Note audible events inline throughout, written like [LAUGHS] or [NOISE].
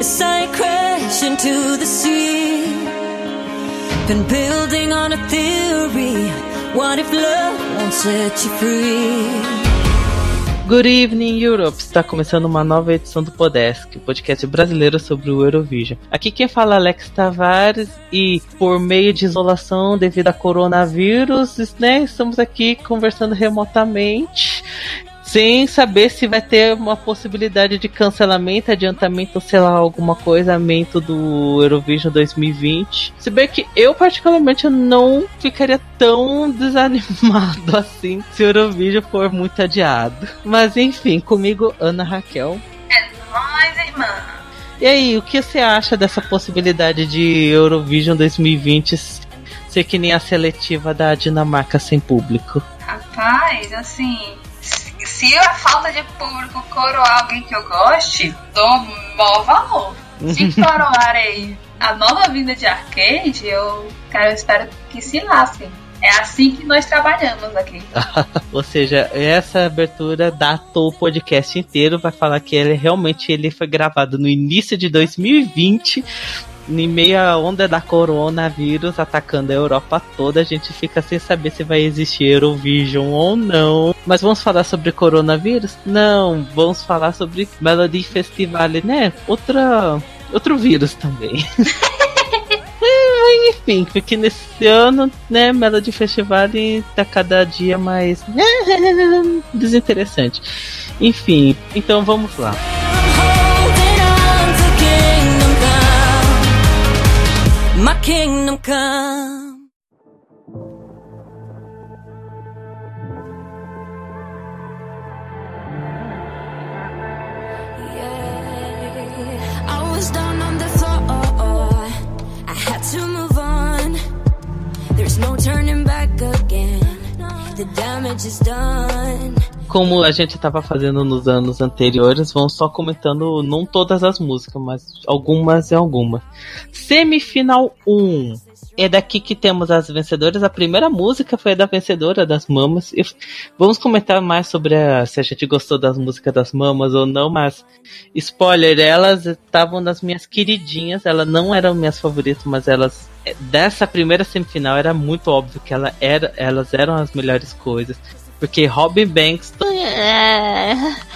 as I crash into the sea. Been building on a theory. What if love won't set you free? Good evening, Europe! Está começando uma nova edição do Podesk, o podcast brasileiro sobre o Eurovision. Aqui quem fala é Alex Tavares e por meio de isolação devido a coronavírus, né, estamos aqui conversando remotamente sem saber se vai ter uma possibilidade de cancelamento, adiantamento, sei lá, alguma coisa, aumento do Eurovision 2020. Se bem que eu, particularmente, não ficaria tão [LAUGHS] desanimado assim se o Eurovision for muito adiado. Mas enfim, comigo, Ana Raquel. É nóis, irmã. E aí, o que você acha dessa possibilidade de Eurovision 2020 ser que nem a seletiva da Dinamarca sem público? Rapaz, assim, se a falta de público coroar alguém que eu goste, dou maior valor. Se [LAUGHS] coroarem a nova vinda de arcade, eu, cara, eu espero que se lasquem. É assim que nós trabalhamos aqui. [LAUGHS] Ou seja, essa abertura datou o podcast inteiro, vai falar que ele realmente ele foi gravado no início de 2020 em meio à onda da coronavírus atacando a Europa toda, a gente fica sem saber se vai existir Eurovision ou não. Mas vamos falar sobre coronavírus? Não, vamos falar sobre Melody Festival, né? Outra, outro vírus também. [LAUGHS] Enfim, porque nesse ano, né, Melody Festival tá cada dia mais [LAUGHS] desinteressante. Enfim, então vamos lá. My kingdom come. Yeah, I was down on the floor. I had to move on. There's no turning back again. The damage is done. Como a gente estava fazendo nos anos anteriores, vamos só comentando não todas as músicas, mas algumas e algumas. Semifinal 1. É daqui que temos as vencedoras. A primeira música foi a da vencedora das mamas. Vamos comentar mais sobre a, se a gente gostou das músicas das mamas ou não, mas spoiler, elas estavam nas minhas queridinhas. Elas não eram minhas favoritas, mas elas dessa primeira semifinal era muito óbvio que ela era, elas eram as melhores coisas. Porque Robin Banks. [LAUGHS]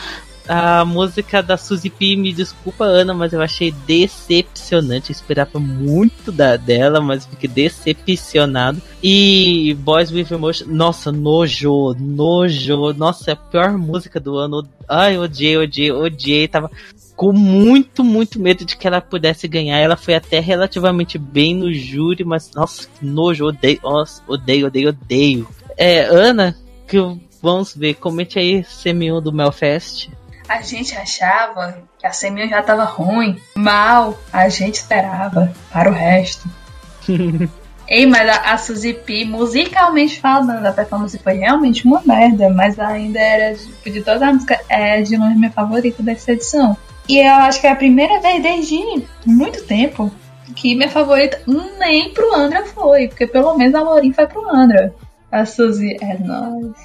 A música da Suzy P, me desculpa, Ana, mas eu achei decepcionante. Eu esperava muito da, dela, mas fiquei decepcionado. E Boys with Emotion, nossa, nojo, nojo. Nossa, é a pior música do ano. Ai, odiei, odiei, odiei. Tava com muito, muito medo de que ela pudesse ganhar. Ela foi até relativamente bem no júri, mas nossa, que nojo, odeio, nossa, odeio, odeio, odeio. É, Ana, que vamos ver, comente aí semi do Melfest. A gente achava que a semi já tava ruim, mal, a gente esperava para o resto. [LAUGHS] Ei, mas a, a Suzy P, musicalmente falando, a performance foi realmente uma merda, mas ainda era, tipo, de toda a música, é de longe minha favorita dessa edição. E eu acho que é a primeira vez desde muito tempo que minha favorita nem pro Andra foi, porque pelo menos a Laurin foi pro Andra. A Suzy é nóis.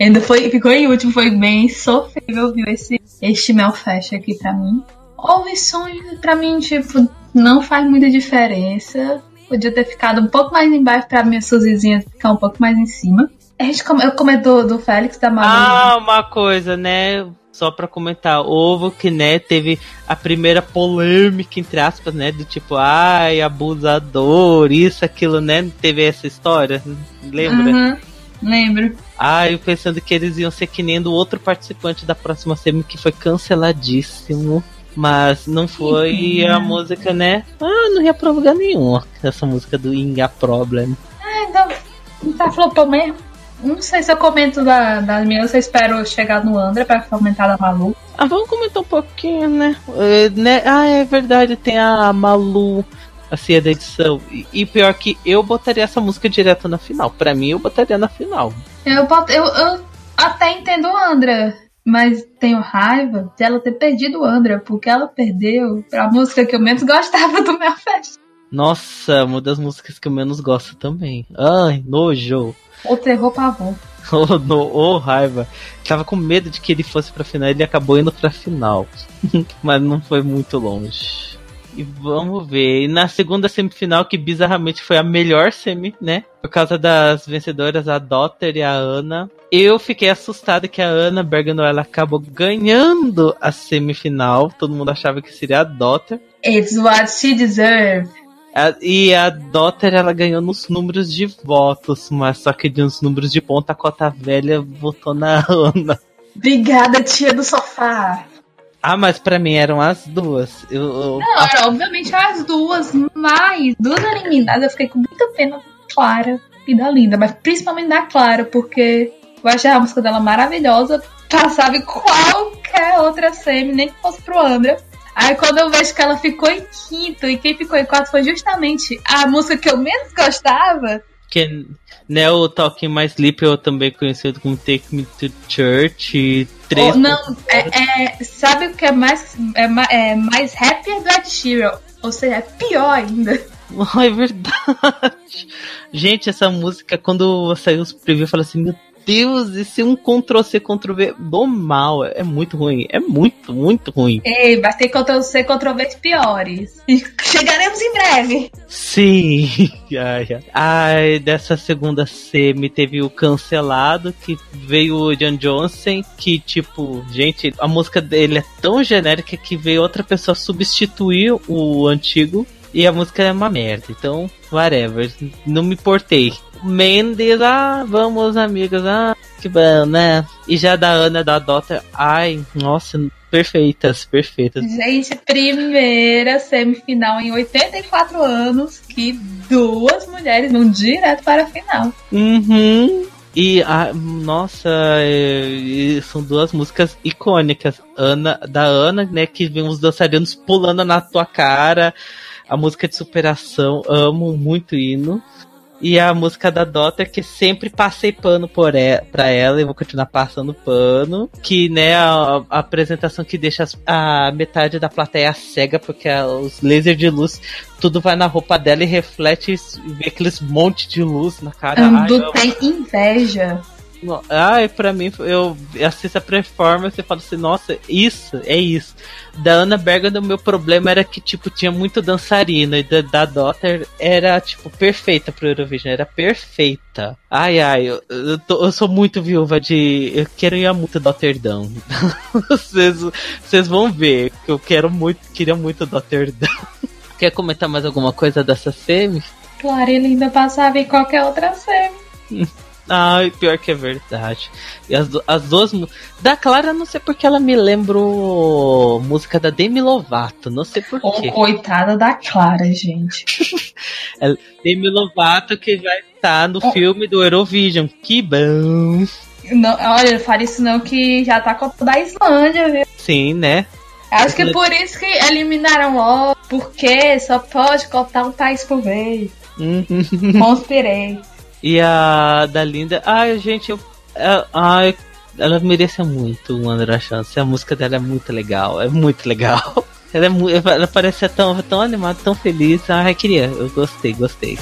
Ainda foi, ficou em último, foi bem sofrível, viu? Esse, este Melfest aqui pra mim. Houve sonho, pra mim, tipo, não faz muita diferença. Podia ter ficado um pouco mais embaixo pra minha Suzyzinha ficar um pouco mais em cima. A gente come, comentou do Félix da Malu. Ah, uma coisa, né? Só para comentar, ovo que né teve a primeira polêmica entre aspas, né, do tipo, ai, abusador, isso aquilo, né, teve essa história, lembra? Uhum, lembro. Ah, eu pensando que eles iam ser que nem do outro participante da próxima semi que foi canceladíssimo. Mas não foi a música, né? Ah, não ia pra lugar nenhum. Essa música do Inga Problem. Ah, então. Não tá flopou mesmo. Não sei se eu comento da, das minhas, eu espero chegar no André pra comentar da Malu. Ah, vamos comentar um pouquinho, né? É, né? Ah, é verdade, tem a Malu, assim, da edição. E, e, pior que eu botaria essa música direto na final. Pra mim, eu botaria na final. Eu, boto, eu, eu até entendo o André, mas tenho raiva de ela ter perdido o André, porque ela perdeu pra música que eu menos gostava do meu fest. Nossa, uma das músicas que eu menos gosto também. Ai, nojo. Ou terror pavor. [LAUGHS] Oh, no, oh, raiva. Tava com medo de que ele fosse pra final ele acabou indo pra final. [LAUGHS] Mas não foi muito longe. E vamos ver. E na segunda semifinal, que bizarramente foi a melhor semi, né? Por causa das vencedoras, a Dotter e a Ana. Eu fiquei assustado que a Ana Bergano ela acabou ganhando a semifinal. Todo mundo achava que seria a Dotter. It's what she deserves. E a Dotter ela ganhou nos números de votos, mas só que nos números de ponta a cota velha votou na [LAUGHS] Ana. Obrigada, tia do sofá. Ah, mas para mim eram as duas. Eu, eu... Não, era obviamente as duas, mas duas eliminadas eu fiquei com muita pena da Clara e da Linda, mas principalmente da Clara, porque eu achei a música dela maravilhosa, passava em qualquer outra semi, nem que fosse pro Andra. Aí quando eu vejo que ela ficou em quinto e quem ficou em quarto foi justamente a música que eu menos gostava. Que né, o Talking My Sleep, eu também conhecido como Take Me to Church. Três Oh, não, é, é- sabe o que é mais, é, é mais happy do Ed Sheeran? Ou seja, é pior ainda. [LAUGHS] Oh, é verdade. Gente, essa música, quando saiu os previews, eu falei assim, meu Deus, esse é um Ctrl-C, Ctrl-V do mal. É muito ruim. É muito, muito ruim. Ei, vai ter Ctrl-C, Ctrl-V piores. E [LAUGHS] chegaremos em breve. Sim. [LAUGHS] Ai, ai. Ai, dessa segunda semi teve o cancelado, que veio o John Johnson, que tipo, gente, a música dele é tão genérica que veio outra pessoa substituir o antigo e a música é uma merda. Então, whatever. Não me importei. Mendes, ah, vamos amigas, ah, que bom, né? E já da Ana da Dota, ai, nossa, perfeitas, perfeitas. Gente, primeira semifinal em 84 anos que duas mulheres vão direto para a final. Uhum. E a nossa, é, e são duas músicas icônicas. Ana da Ana, né, que vem os dançarinos pulando na tua cara. A música de superação, amo muito o hino. E a música da Dota, que sempre passei pano por e, pra ela e vou continuar passando pano. Que, né, a, a apresentação que deixa a metade da plateia cega, porque a- os lasers de luz, tudo vai na roupa dela e reflete e vê aqueles monte de luz na cara. Ai, Ando eu- tem inveja. No- Ai, pra mim, eu assisto a performance e falo assim, nossa, isso, é isso. Da Ana Bergen, o meu problema era que, tipo, tinha muito dançarina. E da, da Dotter era, tipo, perfeita pro Eurovision, era perfeita. Ai, ai, eu, eu, tô- eu sou muito viúva de. Eu quero ir a muito Dotterdam. [LAUGHS] Vocês vão ver que eu quero muito, queria muito Dotterdam. [LAUGHS] Quer comentar mais alguma coisa dessa semi? Clara e Linda passava em qualquer outra semi. [LAUGHS] Ai, pior que é verdade. E as, as duas. Da Clara, não sei porque ela me lembrou música da Demi Lovato. Não sei porquê. coitada da Clara, gente. [LAUGHS] Demi Lovato que vai estar no Oh. filme do Eurovision. Que bom. Não, olha, não fale isso não que já tá com da Islândia, viu? Sim, né? Acho que por isso que eliminaram logo, porque só pode cotar um país por vez. Uhum. Conspirei. E a da Linda. Ai, gente, eu. é- ela merecia muito uma outra chance. A música dela é muito legal. É muito legal. [LAUGHS] Ela, é ela parece ser tão, tão animada, tão feliz. Ai, queria. Eu gostei, gostei.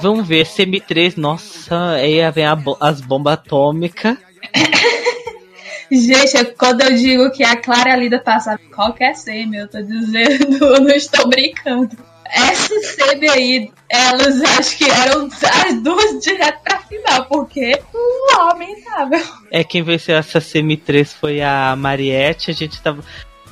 Vamos ver, CM3, nossa, aí vem a bo- as bombas atômicas. [LAUGHS] Gente, quando eu digo que a Clara a Linda passavam em qualquer semi, eu tô dizendo, [LAUGHS] eu não estou brincando. Essa semi aí, elas acho que eram as duas direto pra final, porque lamentável. É, quem venceu essa CM3 foi a Mariette. A gente tava.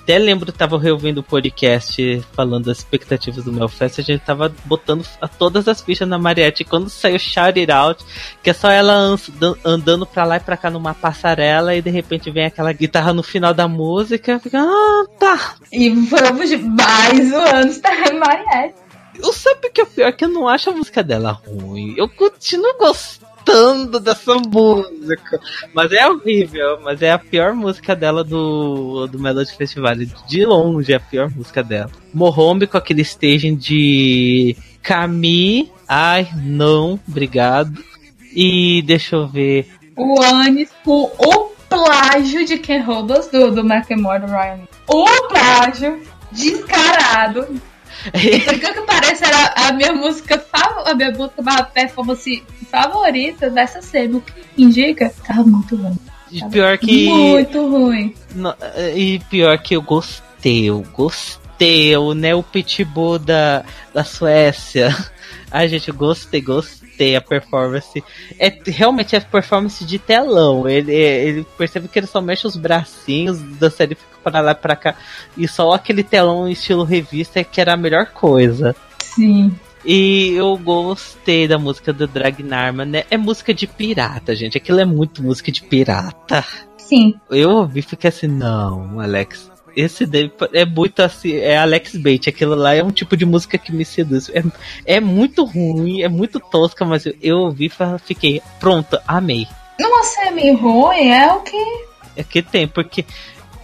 Até lembro, tava reouvindo o podcast falando das expectativas do Melfest. A gente tava botando a- todas as fichas na Mariette. E quando saiu Shout It Out, que é só ela an- andando pra lá e pra cá numa passarela. E de repente vem aquela guitarra no final da música. Fica, ah, tá. E vamos de mais um ano estar Mariette. Eu sabe que é pior que eu não acho a música dela ruim. Eu continuo gostando. Gostando dessa música. Mas é horrível, mas é a pior música dela do, do Melody Festival. De longe é a pior música dela. Mohombi com aquele staging de Camille. Ai, não, obrigado. E deixa eu ver. O Anis com o plágio de Ken Rodos do, do Macklemore do Ryan. O plágio descarado. Por que parece era a minha música favorita, a minha música, a performance favorita dessa série. O que indica? Tava muito ruim. E pior que. Muito ruim. No- e pior que eu gostei, eu gostei. O Neo Pitbull da, da Suécia. [LAUGHS] Ai, gente, eu gostei, gostei. A performance. É realmente é performance de telão. Ele, ele percebe que ele só mexe os bracinhos da série fica pra lá e pra cá. E só aquele telão estilo revista é que era a melhor coisa. Sim. E eu gostei da música do Dragnarman, né? É música de pirata, gente. Aquilo é muito música de pirata. Sim. Eu ouvi e fiquei assim, não, Alex. Esse daí é muito assim, é Alex Bait, aquilo lá é um tipo de música que me seduz. É, é muito ruim, é muito tosca, mas eu, eu ouvi e fiquei, pronto, amei. Numa semi ruim é o que. É que tem, porque,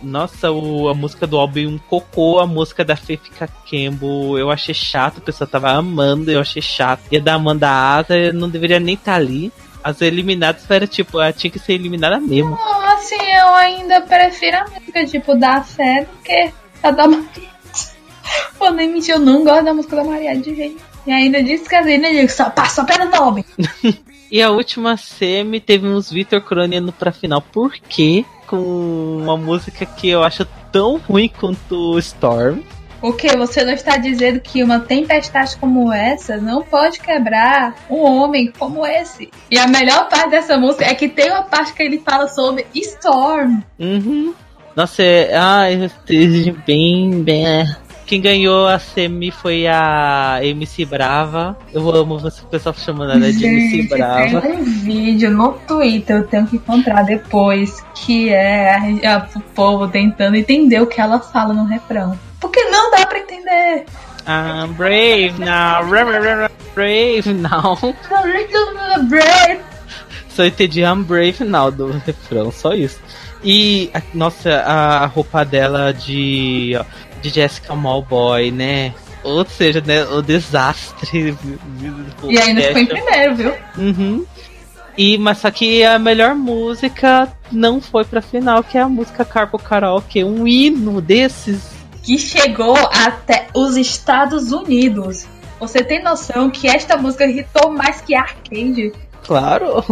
nossa, o, a música do álbum um cocô, a música da Fê Fica Campbell, eu achei chato, a pessoa tava amando, eu achei chato. E a da Amanda Asa não deveria nem estar ali. As eliminadas era tipo, ela tinha que ser eliminada mesmo. Não, assim, eu ainda prefiro a música tipo da fé do que a da Maria. [LAUGHS] Vou nem mentir, eu não gosto da música da Maria de jeito. E ainda disse que a digo, só passa pelo nome. [LAUGHS] E a última semi teve uns Vitor Croniano pra final. Por quê? Com uma música que eu acho tão ruim quanto Storm. O que? Você não está dizendo que uma tempestade como essa não pode quebrar um homem como esse? E a melhor parte dessa música é que tem uma parte que ele fala sobre Storm. Uhum. Nossa, é, ah, bem, bem. é. Quem ganhou a semi foi a MC Brava. Eu amo você, o pessoal chamando ela de MC Gente, Brava. tem um vídeo no Twitter, eu tenho que encontrar depois, que é a, a- o povo tentando entender o que ela fala no refrão. Porque não dá pra entender. I'm brave now, brave now. Brave. Só entendi I'm brave now do refrão, só isso. E, a- nossa, a roupa dela de, de Jessica Malboy, né? Ou seja, né, o desastre. E ainda ficou em primeiro, viu? Uhum. E, mas só que a melhor música não foi pra final, que é a música Carpo Karaoke, um hino desses. Que chegou até os Estados Unidos. Você tem noção que esta música irritou mais que Arcade? Claro,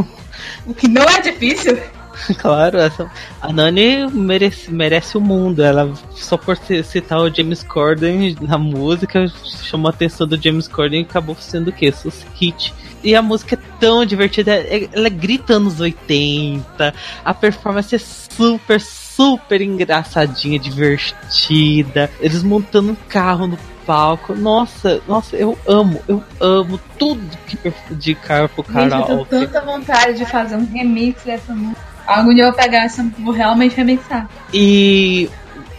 O que não é difícil. [LAUGHS] claro, essa, a Nani merece, merece o mundo. Ela, só por ci- citar o James Corden na música, chamou a atenção do James Corden e acabou sendo o quê? Sus hit. E a música é tão divertida, é- ela grita anos 80, a performance é super, super engraçadinha, divertida. Eles montando um carro no palco. Nossa, nossa, eu amo, eu amo tudo que perf- de carro pro Gente, eu karaoke. tanta vontade de fazer um remix dessa música. Algum dia eu vou pegar essa, vou realmente remixar. E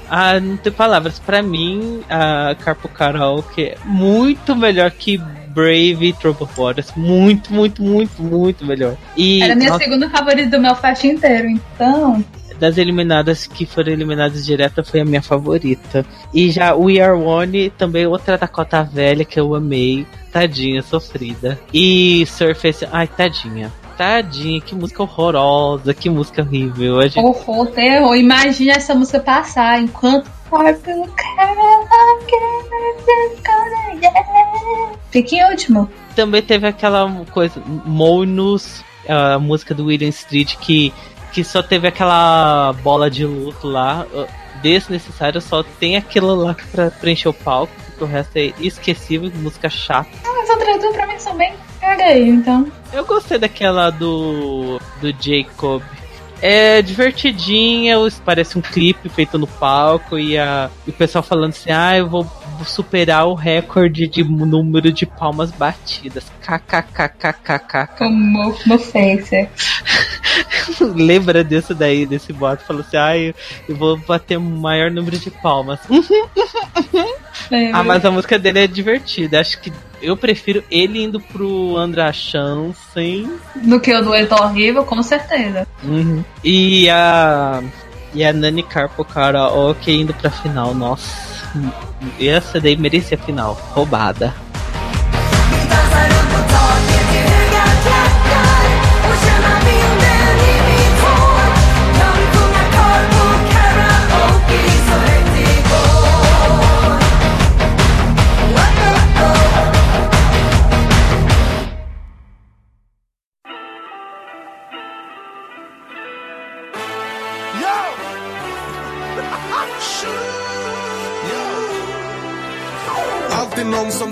ah, não tem palavras. Pra mim, a Carpo Karaoke é muito melhor que Brave e Trouble Waters. Muito, muito, muito, muito melhor. E Era a minha nossa, segunda favorita do meu fest inteiro, então. Das eliminadas que foram eliminadas direto foi a minha favorita. E já We Are One, também outra Dakota velha que eu amei. Tadinha, sofrida. E Surface, ai, tadinha. Tadinha, que música horrorosa, que música horrível. A gente Horror, terror. Imagina essa música passar enquanto. Fica em último. também teve aquela coisa, Monos, a música do William Street, que, que só teve aquela bola de luto lá, desnecessário, só tem aquilo lá pra preencher o palco, porque o resto é esquecível, música chata. As outras duas pra mim são bem caguei, então. Eu gostei daquela do, do Jacob. É divertidinha, parece um clipe feito no palco e, a, e o pessoal falando assim: ah, eu vou superar o recorde de número de palmas batidas. KKKKKK. Como no Face. Lembra disso daí, desse boato? Falou assim: ah, eu, eu vou bater o maior número de palmas. Ah, mas a música dele é divertida. Acho que eu prefiro ele indo pro Andrachan sem. Do que o dueto horrível, com certeza. Uhum. E a. E a Nani Carpo Karaoke indo pra final. Nossa. Essa daí merecia a final. Roubada.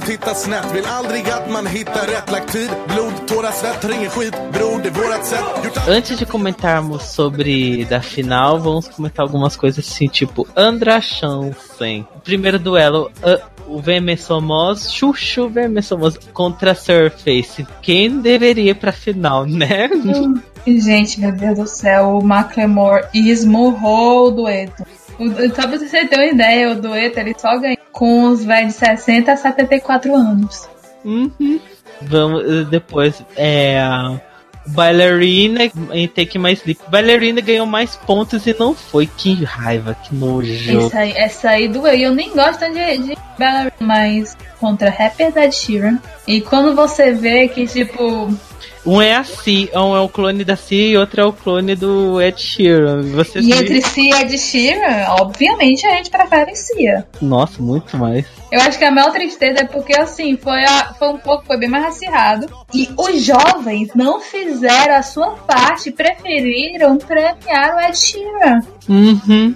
Tittar snett Vill aldrig att man hittar rätt Lagt tid, blod, tårar, svett Har ingen skit, bror, det är vårat sätt Antes de comentarmos sobre da final, vamos comentar algumas coisas assim, tipo Andra Chansen. Primeiro duelo, uh, o VM Somos, Chuchu VM Somos contra Surface. Quem deveria ir pra final, né? Gente, meu Deus do céu, o Macklemore esmurrou o dueto. O- Só pra você ter uma ideia, o dueto ele só ganha com os velhos de 60 a 74 anos. Uhum. Vamos uh, depois. É. Bailarina em Take My Sleep. Bailarina ganhou mais pontos e não foi. Que raiva, que nojo. Essa aí, essa aí doeu. Eu nem gosto de, de Ballerina, mas contra Happy Dead Sheeran. E quando você vê que, tipo, Um é a Si, um é o clone da Si e outro é o clone do Ed Sheeran. Você e entre Cia e Ed Sheeran, obviamente a gente prefere Cia. Nossa, muito mais. Eu acho que a maior tristeza é porque, assim, foi, a- foi um pouco, foi bem mais acirrado. E os jovens não fizeram a sua parte, preferiram premiar o Ed Sheeran. Uhum.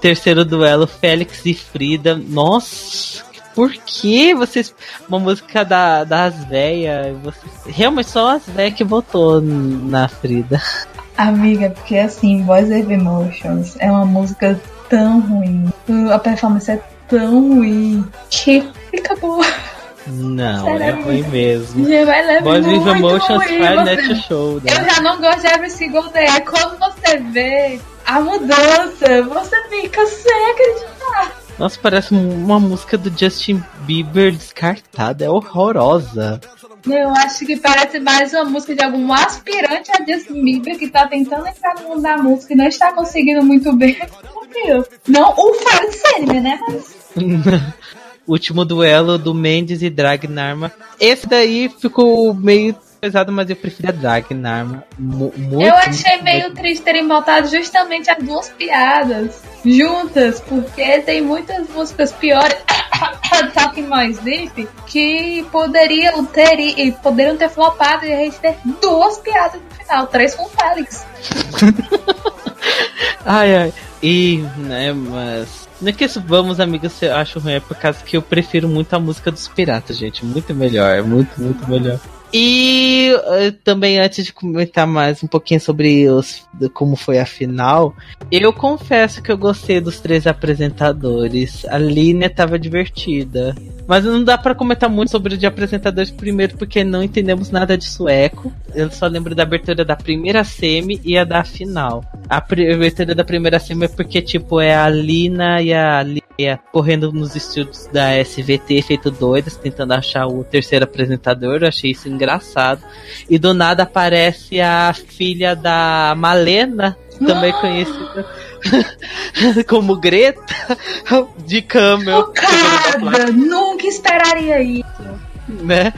Terceiro duelo, Félix e Frida. Nossa, por que vocês. Uma música da, das véias. Vocês... Realmente só as véias que votou na Frida. Amiga, porque assim, Boys of Emotions é uma música tão ruim. A performance é tão ruim que fica boa. Não, Sério, é é ruim mesmo. Gente, vai levar Boys with muito Emotions Você- net show. né? Eu já não gosto de Every Single Day. Quando você vê a mudança, você fica sem acreditar. Nossa, parece uma música do Justin Bieber descartada. É horrorosa. Eu acho que parece mais uma música de algum aspirante a Justin Bieber que tá tentando entrar no mundo da música e não está conseguindo muito bem. Não o Fred Sandman, né? Mas [LAUGHS] Último duelo do Mendes e Dragnarma. Esse daí ficou meio pesado, mas eu prefiro a Dragnarma. Mu- Muito, eu achei muito, meio muito. triste terem botado justamente as duas piadas juntas, porque tem muitas músicas piores. [COUGHS] Talking Mais Deep que poderiam ter e poderiam ter flopado e a gente ter duas piadas no final, três com o Félix. [LAUGHS] Ai, ai. E, né, mas. Não é que isso, vamos, amigos, eu acho ruim, é por causa que eu prefiro muito a música dos piratas, gente. Muito melhor, é muito, muito melhor. E eh, também, antes de comentar mais um pouquinho sobre os, como foi a final, eu confesso que eu gostei dos três apresentadores. A Línia tava divertida. Mas não dá pra comentar muito sobre de apresentadores primeiro, porque não entendemos nada de sueco. Eu só lembro da abertura da primeira semi e a da final. A abertura da primeira semi é porque, tipo, é a Lina e a Lia correndo nos estúdios da SVT, feito doidas, tentando achar o terceiro apresentador. Eu achei isso engraçado. E do nada aparece a filha da Malena, também conhecida [LAUGHS] como Greta, de Camel. Chocada! Nunca esperaria isso. né?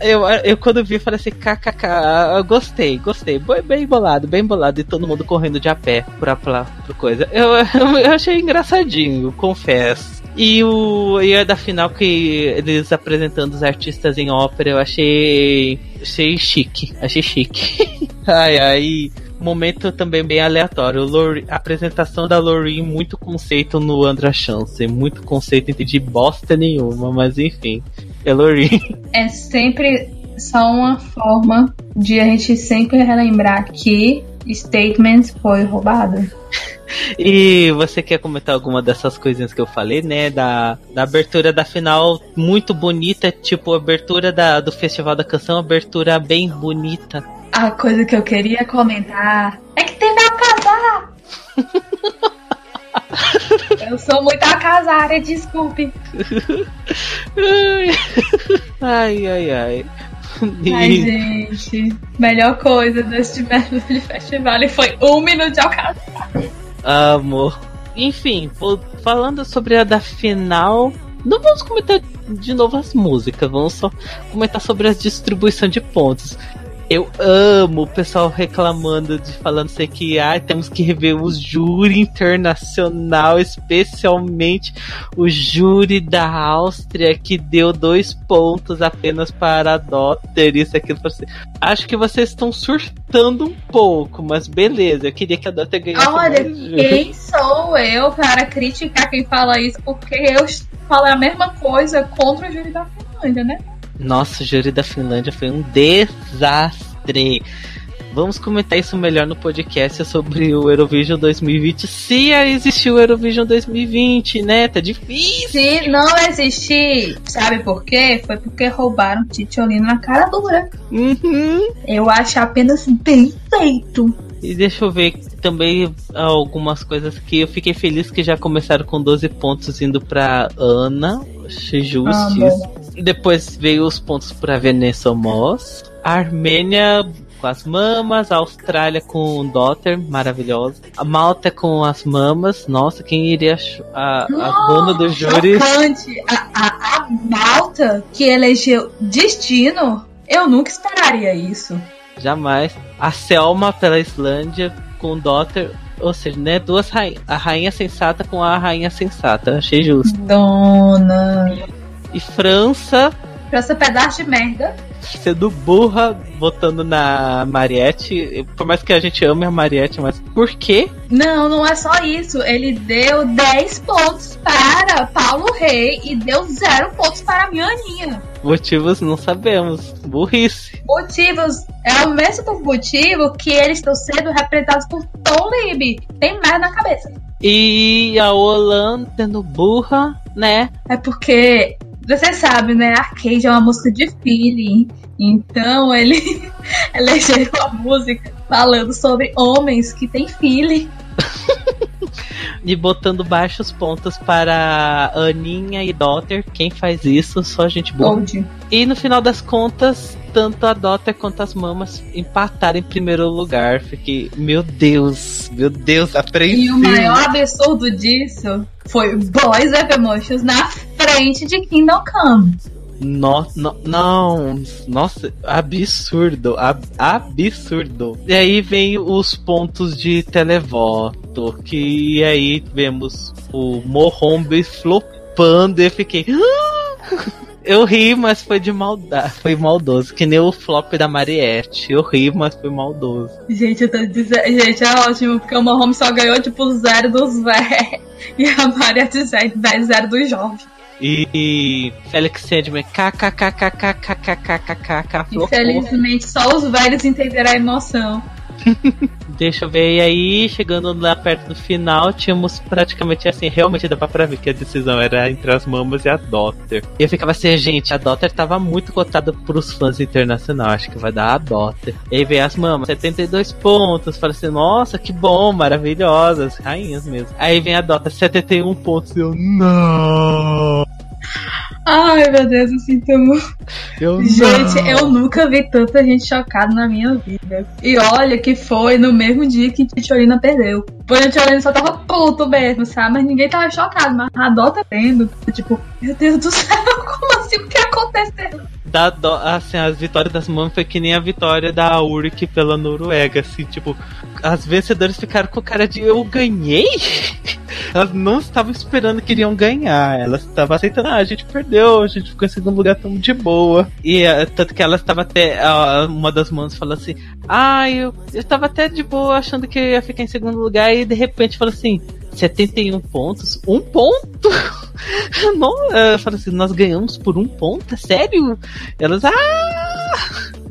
Eu, eu quando vi, falei assim, kkk, gostei, gostei. Bem, bem bolado, bem bolado. E todo mundo correndo de a pé pra, pra, pra coisa. Eu, [LAUGHS] eu achei engraçadinho, confesso. E o e a da final que eles apresentando os artistas em ópera, eu achei achei chique, achei chique. [LAUGHS] ai ai, momento também bem aleatório. Lori, a apresentação da Loreen muito conceito no Andra Chance, muito conceito entendi bosta nenhuma, mas enfim. É Loreen. [LAUGHS] É sempre só uma forma de a gente sempre relembrar que Statements foi roubado. E você quer comentar alguma dessas coisinhas que eu falei, né? Da, da abertura da final muito bonita, tipo abertura da, do Festival da Canção, abertura bem bonita. A coisa que eu queria comentar é que teve a casar. [LAUGHS] eu sou muito acasária, desculpe. [LAUGHS] Ai. Ai, ai, ai. Gente. Melhor coisa desse Merlúdio Festival foi um minuto de alcance. Amor. Enfim, falando sobre a da final. Não vamos comentar de novo as músicas, vamos só comentar sobre a distribuição de pontos. Eu amo o pessoal reclamando de falando sei que ah, temos que rever o júri internacional, especialmente o júri da Áustria que deu dois pontos apenas para a Dotter, isso aquilo. eu falei assim, Acho que vocês estão surtando um pouco, mas beleza, eu queria que a Dotter ganhasse Olha, quem sou eu para criticar quem fala isso? Porque eu falei a mesma coisa contra o júri da Finlândia, né? Nossa, o júri da Finlândia foi um desastre. Vamos comentar isso melhor no podcast sobre o Eurovision 2020. Se existiu o Eurovision 2020, né? Tá difícil. Se não existir, sabe por quê? Foi porque roubaram Titiolino na cara dura. Uhum. Eu acho apenas bem feito. E deixa eu ver também algumas coisas que eu fiquei feliz que já começaram com 12 pontos indo pra Ana. Achei justo Ah. Depois veio os pontos pra Vanessa Moss. A Armênia com as mamas, a Austrália com Dotter, maravilhosa. A Malta com as mamas, nossa, quem iria a, a dona do júri? A, a, a Malta, que elegeu Destino, eu nunca esperaria isso. Jamais. A Selma pela Islândia com Dotter, ou seja, né, duas rainhas, a rainha sensata com a rainha sensata, achei justo. Dona. E França Pra esse pedaço de merda. sendo burra, votando na Mariette. Por mais que a gente ame a Mariette, mas por quê? Não, não é só isso. Ele deu 10 pontos para Paulo Rei e deu 0 pontos para minha Aninha. Motivos não sabemos. Burrice. Motivos é o mesmo motivo que eles estão sendo representados por Tom Lib. Tem mais na cabeça. E a Holanda sendo burra, né? É porque, você sabe, né? Arcade é uma música de feeling. Então ele [LAUGHS] elegeu a música falando sobre homens que têm feeling. [LAUGHS] E botando baixos pontos para Aninha e Dotter. Quem faz isso? Só gente boa. Gold. E no final das contas, tanto a Dotter quanto as mamas empataram em primeiro lugar. Fiquei, meu Deus, meu Deus, E apreensivo. o maior absurdo disso foi Boys of Emotions na frente de Kingdom Come. No, no- não, nossa, absurdo, ab- absurdo. E aí vem os pontos de televoto, que aí vemos o Mohombi flopando e eu fiquei. "Ah!" Eu ri, mas foi de maldade, foi maldoso, que nem o flop da Mariette. Eu ri, mas foi maldoso. Gente, eu tô dizendo, gente, é ótimo, porque o Mahomes só ganhou tipo zero dos [LAUGHS] velhos e a Mariette zero zero dos jovens. E, e Felix Sandman, kkkkkkkkkkkk, flopou. Infelizmente, só os velhos entenderam a emoção. [LAUGHS] Deixa eu ver, e aí, chegando lá perto do final, tínhamos praticamente assim, realmente dava pra ver que a decisão era entre as mamas e a Dotter. E eu ficava assim, gente, a Dotter tava muito cotada pros fãs internacionais, acho que vai dar a Dotter. E aí veio as mamas, 72 pontos, falei assim, nossa, que bom, maravilhosas, rainhas mesmo. Aí vem a Dotter, 71 pontos, e eu, não, Ai, meu Deus, eu sinto muito. eu Gente, não. eu nunca vi tanta gente chocada na minha vida. E olha que foi no mesmo dia que Titiolina perdeu. Pois a Titiolina só tava puto mesmo, sabe? Mas ninguém tava chocado. Mas a Dó tá vendo. Tipo, meu Deus do céu, [LAUGHS] como assim? O que aconteceu? da dó, assim, as vitórias das mamas foi que nem a vitória da Urk pela Noruega, assim, tipo, as vencedoras ficaram com cara de eu ganhei? [LAUGHS] Elas não estavam esperando que iriam ganhar, elas estavam aceitando, ah, a gente perdeu, a gente ficou em segundo lugar tão de boa. E eh, tanto que ela estava até, uma das mamas falou assim, ah, eu, eu tava até de boa achando que eu ia ficar em segundo lugar e de repente falou assim, 71 pontos? Um ponto? [LAUGHS] Não, eu falei assim, nós ganhamos por um ponto? É sério? Elas, ah!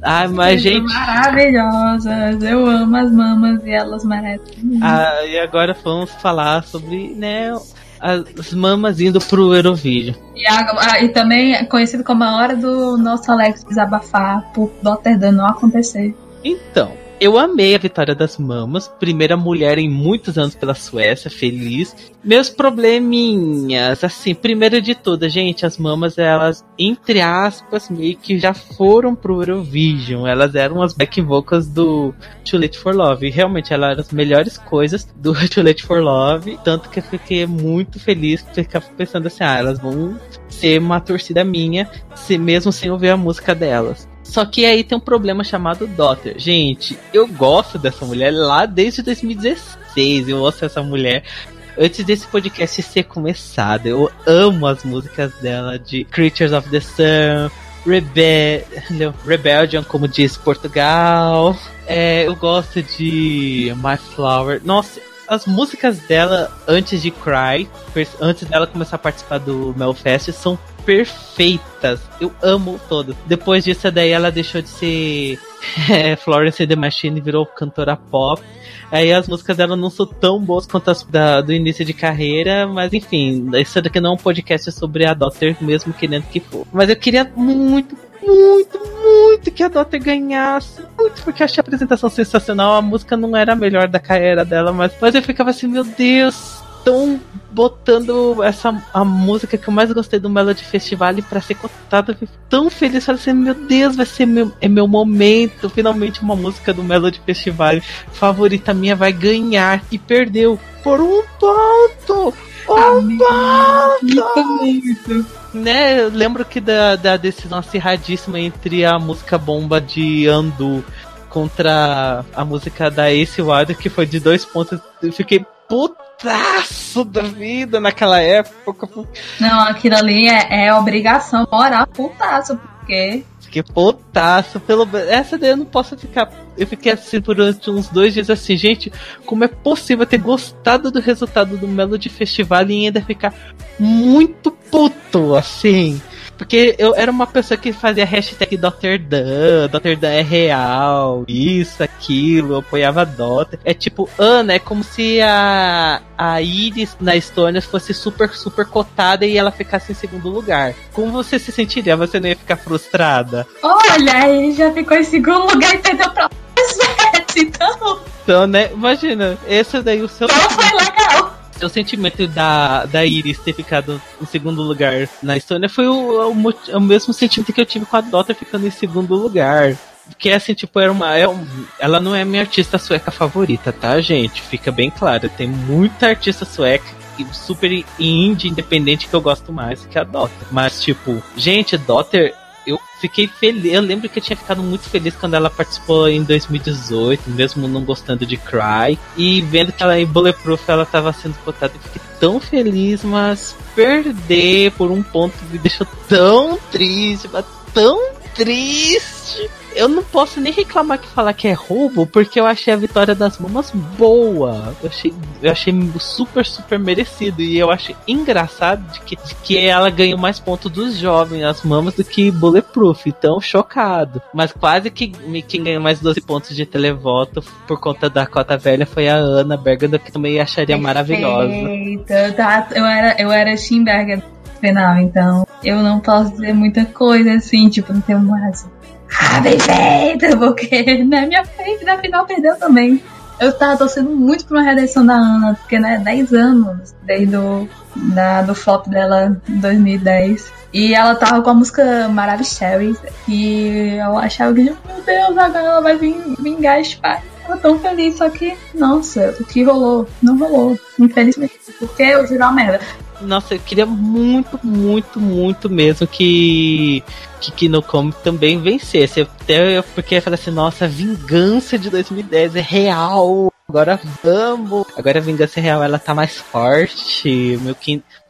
Ah, mas gente. Maravilhosas. Eu amo as mamas e elas merecem. Ah, e agora vamos falar sobre, né, as mamas indo pro Eurovision. E, a- e também é conhecido como a hora do nosso Alex desabafar por Rotterdam não acontecer. Então, eu amei a vitória das mamas. Primeira mulher em muitos anos pela Suécia, feliz. Meus probleminhas, assim, primeiro de tudo, gente, as mamas, elas, entre aspas, meio que já foram pro Eurovision. Elas eram as back vocals do Too Late for Love. E realmente, elas eram as melhores coisas do [LAUGHS] Too Late for Love. Tanto que eu fiquei muito feliz, ficar pensando assim, ah, elas vão ser uma torcida minha, se, mesmo sem ouvir a música delas. Só que aí tem um problema chamado Daughter. Gente, eu gosto dessa mulher lá desde 2016. Eu ouço essa mulher antes desse podcast ser começado. Eu amo as músicas dela de Creatures of the Sun, Rebe Rebellion, como diz Portugal. É, eu gosto de My Flower. Nossa, as músicas dela antes de Cry, antes dela começar a participar do Melfest, são perfeitas. Eu amo todas. Depois disso, daí ela deixou de ser [LAUGHS] é, Florence the Machine virou cantora pop. Aí as músicas dela não são tão boas quanto as da, do início de carreira, mas enfim, isso daqui não é um podcast sobre a Daughter, mesmo querendo que for. Mas eu queria muito, muito, muito que a Daughter ganhasse. Muito, porque achei a apresentação sensacional. A música não era a melhor da carreira dela, mas, mas eu ficava assim, meu Deus, estão botando essa a música que eu mais gostei do Melody Festival para ser cotada. Tão feliz, falei assim, meu Deus, vai ser meu, é meu momento. Finalmente uma música do Melody Festival favorita minha vai ganhar e perdeu por um ponto. Um ponto. Né, eu lembro que da, da decisão acirradíssima entre a música bomba de Andu contra a música da Ace Wilder, que foi de dois pontos. Eu fiquei putaço da vida naquela época. Não, aquilo ali é, é obrigação moral putaço, porque. Fiquei putaço. Pelo... Essa daí eu não posso ficar. Eu fiquei assim por uns dois dias assim, gente, como é possível ter gostado do resultado do Melody Festival e ainda ficar muito puto, assim. Porque eu era uma pessoa que fazia hashtag Dr. Dan, Dr. Dan é real, isso, aquilo, eu apoiava Dota. É tipo, Ana, é como se a, a Iris na Estônia fosse super, super cotada e ela ficasse em segundo lugar. Como você se sentiria? Você não ia ficar frustrada? Olha, ele já ficou em segundo lugar e perdeu pra [LAUGHS] então. Então, né? Imagina, esse daí o seu. Então foi legal o sentimento da, da Iris ter ficado em segundo lugar na Estônia foi o, o, o mesmo sentimento que eu tive com a Dota ficando em segundo lugar. Porque assim, tipo, era uma. É um, ela não é minha artista sueca favorita, tá, gente? Fica bem claro. Tem muita artista sueca super indie independente que eu gosto mais que a Dota. Mas, tipo, gente, Dotter eu fiquei feliz. Eu lembro que eu tinha ficado muito feliz quando ela participou em 2018, mesmo não gostando de Cry. E vendo que ela em Bulletproof ela estava sendo cotada, eu fiquei tão feliz, mas perder por um ponto me deixou tão triste, mas tão triste eu não posso nem reclamar que falar que é roubo, porque eu achei a vitória das mamas boa. Eu achei, eu achei super, super merecido. E eu acho engraçado de que, de que ela ganhou mais pontos dos jovens, as mamas, do que Bulletproof. Então, chocado. Mas quase que quem ganhou mais 12 pontos de televoto por conta da cota velha foi a Ana Berganda, que também acharia Perfeito. maravilhosa. Tá, eu era, eu era Schimberger final, então eu não posso dizer muita coisa assim, tipo, não tenho mais ah, bem feito, porque né, minha frente na final perdeu também. Eu tava torcendo muito pra uma redenção da Ana, porque né, 10 anos desde o da, do flop dela em 2010. E ela tava com a música Maravilhosa e eu achava que, meu Deus, agora ela vai vir, vingar esse pai. Tava tão feliz, só que, nossa, o que rolou? Não rolou, infelizmente. Porque eu juro uma merda. Nossa, eu queria muito, muito, muito mesmo que que Kinocom também vencesse. Até porque eu falei assim, nossa, a vingança de 2010 é real. Agora vamos. Agora a vingança é real, ela tá mais forte. Meu,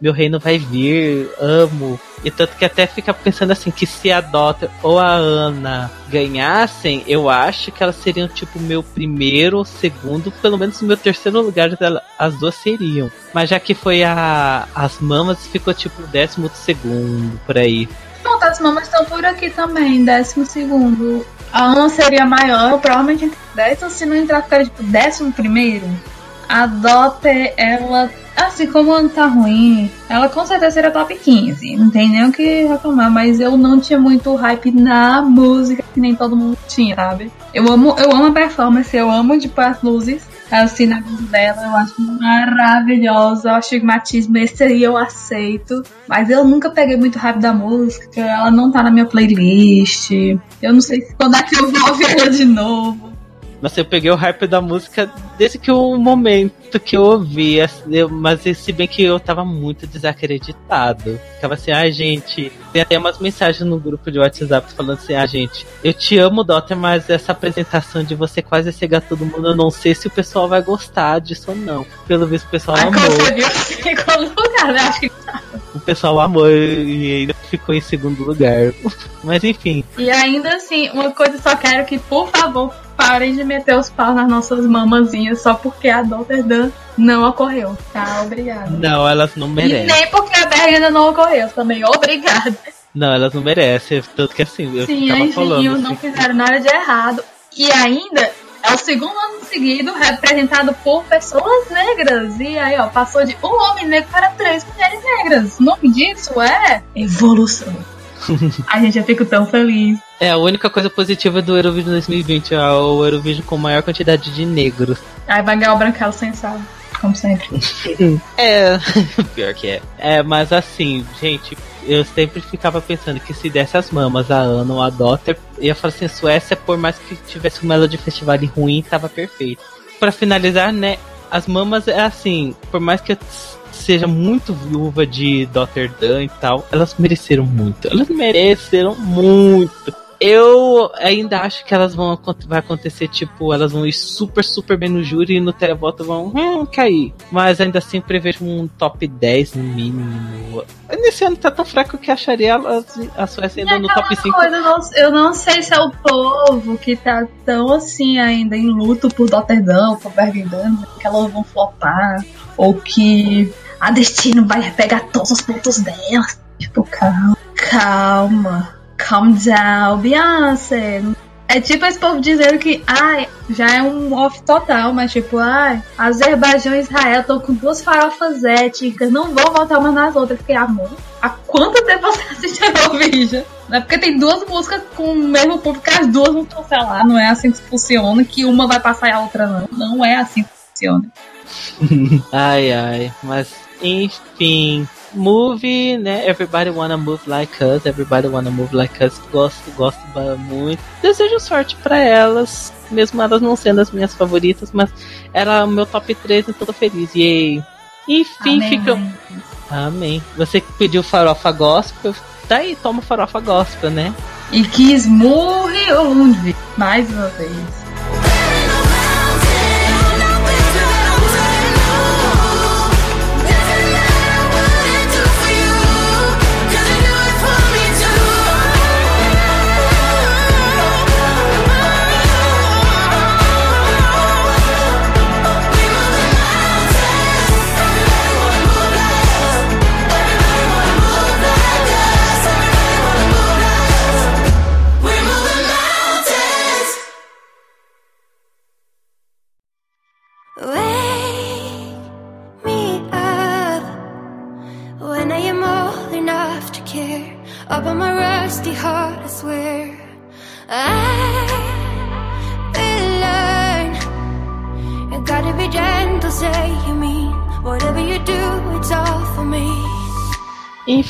meu reino vai vir, amo. E tanto que até fica pensando assim, que se a Dota ou a Ana ganhassem, eu acho que elas seriam tipo meu primeiro, segundo, pelo menos meu terceiro lugar as duas seriam. Mas já que foi a as mamas, ficou tipo décimo segundo, por aí. Não, as mamas estão por aqui também, décimo segundo. A Ana seria maior, provavelmente entre 10 ou se não entrar, ficaria tipo décimo primeiro. A Dote, ela Assim, como o ano tá ruim, ela com certeza seria top 15. Não tem nem o que reclamar, mas eu não tinha muito hype na música, que nem todo mundo tinha, sabe? Eu amo, eu amo a performance, eu amo de Path Luzes. Assim, na voz dela, eu acho maravilhosa. Eu acho estigmatismo, esse aí eu aceito. Mas eu nunca peguei muito hype da música, ela não tá na minha playlist. Eu não sei quando é que eu vou ouvir ela de novo. Mas eu peguei o hype da música desde que o momento que eu ouvi. Mas se bem que eu tava muito desacreditado. Ficava assim, ah, gente. Tem até umas mensagens no grupo de WhatsApp falando assim, ah, gente, eu te amo, Dota, mas essa apresentação de você quase cegar todo mundo, eu não sei se o pessoal vai gostar disso ou não. Pelo visto, o pessoal Ai, amou. Lugar, né? Acho que tá. O pessoal amou e ainda ficou em segundo lugar. [LAUGHS] Mas enfim. E ainda assim, uma coisa só quero que, por favor, parem de meter os paus nas nossas mamazinhas só porque a Rotterdam não ocorreu. Tá, obrigada. Não, elas não E merecem. nem porque a Berg ainda não ocorreu também. Obrigada. Não, elas não merecem. Tanto que assim, eu Sim, ficava a falando. Engenho não assim, fizeram nada de errado. E ainda é o segundo ano seguido representado por pessoas negras. E aí, ó, passou de um homem negro para três mulheres negras. O nome disso é evolução. [LAUGHS] a gente já fica tão feliz. É, a única coisa positiva do Eurovision 2020 é o Eurovision com maior quantidade de negros. Aí vai ganhar o branquelo sem sal, como sempre. [LAUGHS] É, pior que é. É, mas assim, gente, eu sempre ficava pensando que se desse as mamas a Ana ou a Dotter, ia falar assim, Suécia, por mais que tivesse um Melody Festival ruim, tava perfeito. Pra finalizar, né, as mamas é assim, por mais que eu seja muito viúva de Rotterdam e tal, elas mereceram muito. Elas mereceram muito. Eu ainda acho que elas vão vai acontecer, tipo, elas vão ir super, super bem no júri e no televoto vão hum, cair. Mas ainda assim prevejo um top 10 no mínimo. Nesse ano tá tão fraco que acharia elas, a Suécia ainda E no top 5. coisa, eu não, eu não sei se é o povo que tá tão assim ainda em luto por Rotterdam, por Bergendam, que elas vão flopar, ou que a Destino vai pegar todos os pontos delas. Tipo, calma, calma, calm down, Beyoncé. É tipo esse povo dizendo que, ai, já é um off total, mas tipo, ai, Azerbaijão e Israel estão com duas farofas étnicas, não vão voltar uma nas outras. Fiquei, amor, há quanto tempo você assiste Eurovision? Não é porque tem duas músicas com o mesmo público que as duas vão cancelar, não é assim que funciona, que uma vai passar e a outra não. Não é assim que funciona. [LAUGHS] Ai, ai, mas enfim. Movie, né? Everybody Wanna Move Like Us, Everybody Wanna Move Like Us. Gosto, gosto muito. Desejo sorte pra elas, mesmo elas não sendo as minhas favoritas, mas era o meu top 3 e tô feliz. Yay! Enfim, Amém. ficam. Amém. Você que pediu farofa gospel, tá aí, toma farofa gospel, né? E que esmurre o Lundvik, mais uma vez.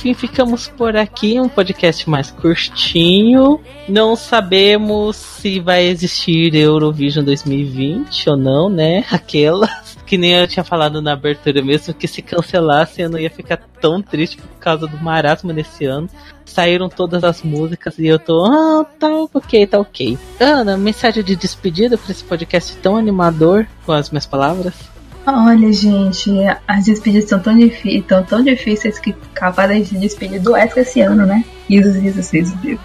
Enfim, ficamos por aqui. Um podcast mais curtinho. Não sabemos se vai existir Eurovision 2020 ou não, né? Aquelas. [LAUGHS] Que nem eu tinha falado na abertura mesmo, que se cancelasse eu não ia ficar tão triste por causa do marasmo nesse ano. Saíram todas as músicas e eu tô, ah, tá ok, tá ok. Ana, mensagem de despedida para esse podcast tão animador com as minhas palavras. Olha, gente, as despedidas são tão, tão, tão difíceis que capaz de despedir do ESC esse ano, né? Isso, isso, isso, isso.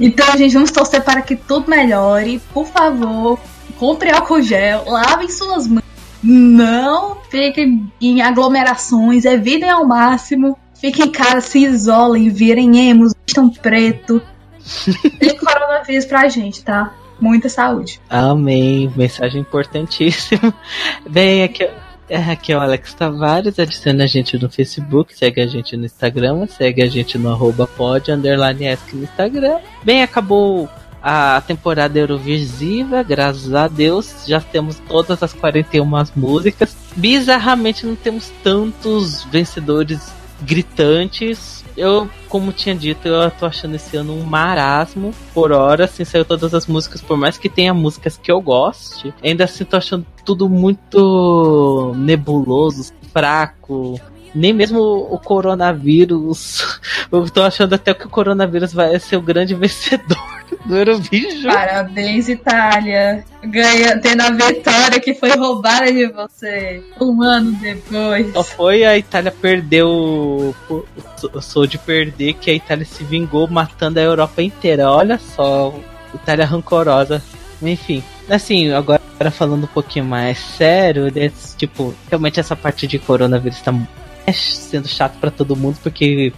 Então, gente, vamos torcer para que tudo melhore. Por favor, compre álcool gel, lavem suas mãos. Não fiquem em aglomerações, evitem ao máximo. Fiquem em casa, se isolem, virem emos, estão preto. [LAUGHS] Tem coronavírus pra gente, tá? Muita saúde. Amém, mensagem importantíssima. [LAUGHS] Bem, aqui, É, aqui é o Alex Tavares, adicione a gente no Facebook, segue a gente no Instagram, segue a gente no arroba pod, underline no Instagram. Bem, acabou a temporada Eurovisiva, graças a Deus, já temos todas as 41 músicas. Bizarramente não temos tantos vencedores gritantes. Eu, como tinha dito, eu tô achando esse ano um marasmo. Por hora, assim, saiu todas as músicas, por mais que tenha músicas que eu goste, ainda assim tô achando tudo muito nebuloso, fraco. Nem mesmo o coronavírus. [LAUGHS] Eu tô achando até que o coronavírus vai ser o grande [LAUGHS] vencedor do Eurovision. Parabéns, Itália. Ganha, tendo a vitória que foi roubada de você um ano depois. Só foi a Itália perdeu. Sou de perder que a Itália se vingou matando a Europa inteira. Olha só, Itália rancorosa. Enfim, assim, agora falando um pouquinho mais sério, desse, tipo, realmente essa parte de coronavírus tá sendo chato para todo mundo, porque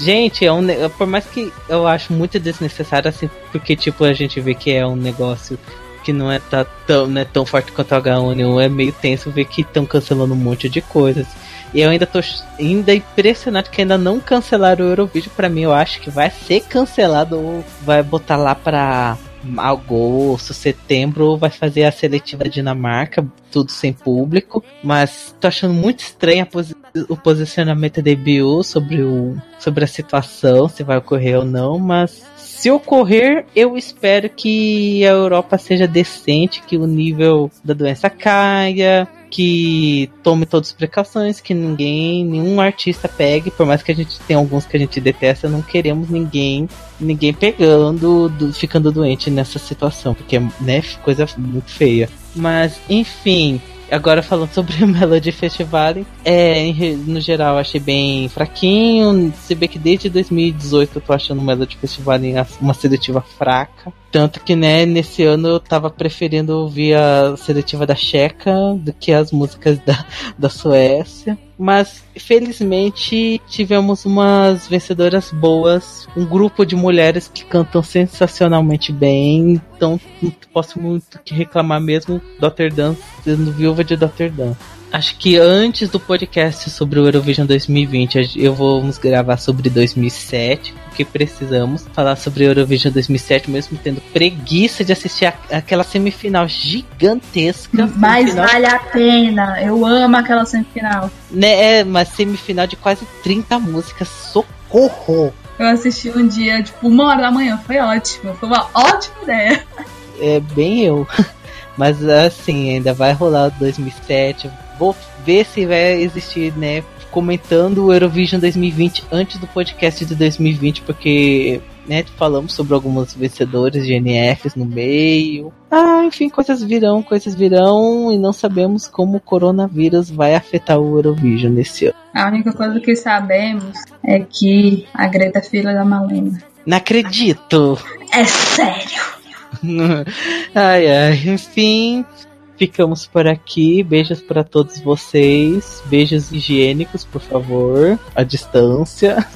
Gente, é um, por mais que eu acho muito desnecessário, assim, porque, tipo, a gente vê que é um negócio que não é tá tão, é tão forte quanto o H1N1, é meio tenso ver que estão cancelando um monte de coisas. E eu ainda tô ainda impressionado que ainda não cancelaram o Eurovídeo. Para mim, eu acho que vai ser cancelado ou vai botar lá pra agosto, setembro, vai fazer a seletiva da Dinamarca, tudo sem público. Mas tô achando muito estranho posi o posicionamento da EBU sobre, o, sobre a situação, se vai ocorrer ou não, mas se ocorrer, eu espero que a Europa seja decente, que o nível da doença caia, que tome todas as precauções, que ninguém, nenhum artista pegue, por mais que a gente tenha alguns que a gente detesta, não queremos ninguém, ninguém pegando, do, ficando doente nessa situação, porque é né, coisa muito feia. Mas, enfim, Agora falando [LAUGHS] sobre o Melody Festival, é, no geral achei bem fraquinho. Se bem que desde 2018 eu tô achando o Melody Festival uma seletiva fraca. Tanto que, né, nesse ano eu tava preferindo ouvir a seletiva da Checa do que as músicas da, [LAUGHS] da Suécia. Mas, felizmente, tivemos umas vencedoras boas. Um grupo de mulheres que cantam sensacionalmente bem. Então, não posso muito que reclamar mesmo. Dr. Dan sendo viúva de Dr. Acho que antes do podcast sobre o Eurovision 2020, eu vamos gravar sobre 2007, porque precisamos falar sobre o Eurovision 2007, mesmo tendo preguiça de assistir a, aquela semifinal gigantesca. Mas semifinal... vale a pena, eu amo aquela semifinal. Né, é uma semifinal de quase 30 músicas, socorro! Eu assisti um dia, tipo, uma hora da manhã, foi ótimo, foi uma ótima ideia. É bem eu. [LAUGHS] Mas assim, ainda vai rolar 2007, vou ver se vai existir, né? Comentando o Eurovision 2020 antes do podcast de 2020, porque né, falamos sobre alguns vencedores de NFs no meio. Ah, enfim, coisas virão, coisas virão e não sabemos como o coronavírus vai afetar o Eurovision nesse ano. A única coisa que sabemos é que a Greta é filha da Malena. Não acredito! É sério! [LAUGHS] ai, ai, enfim, ficamos por aqui. Beijos para todos vocês. Beijos higiênicos, por favor, à distância.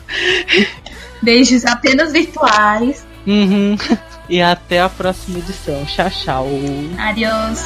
Beijos apenas virtuais. Uhum. E até a próxima edição. Tchau, tchau. Adiós.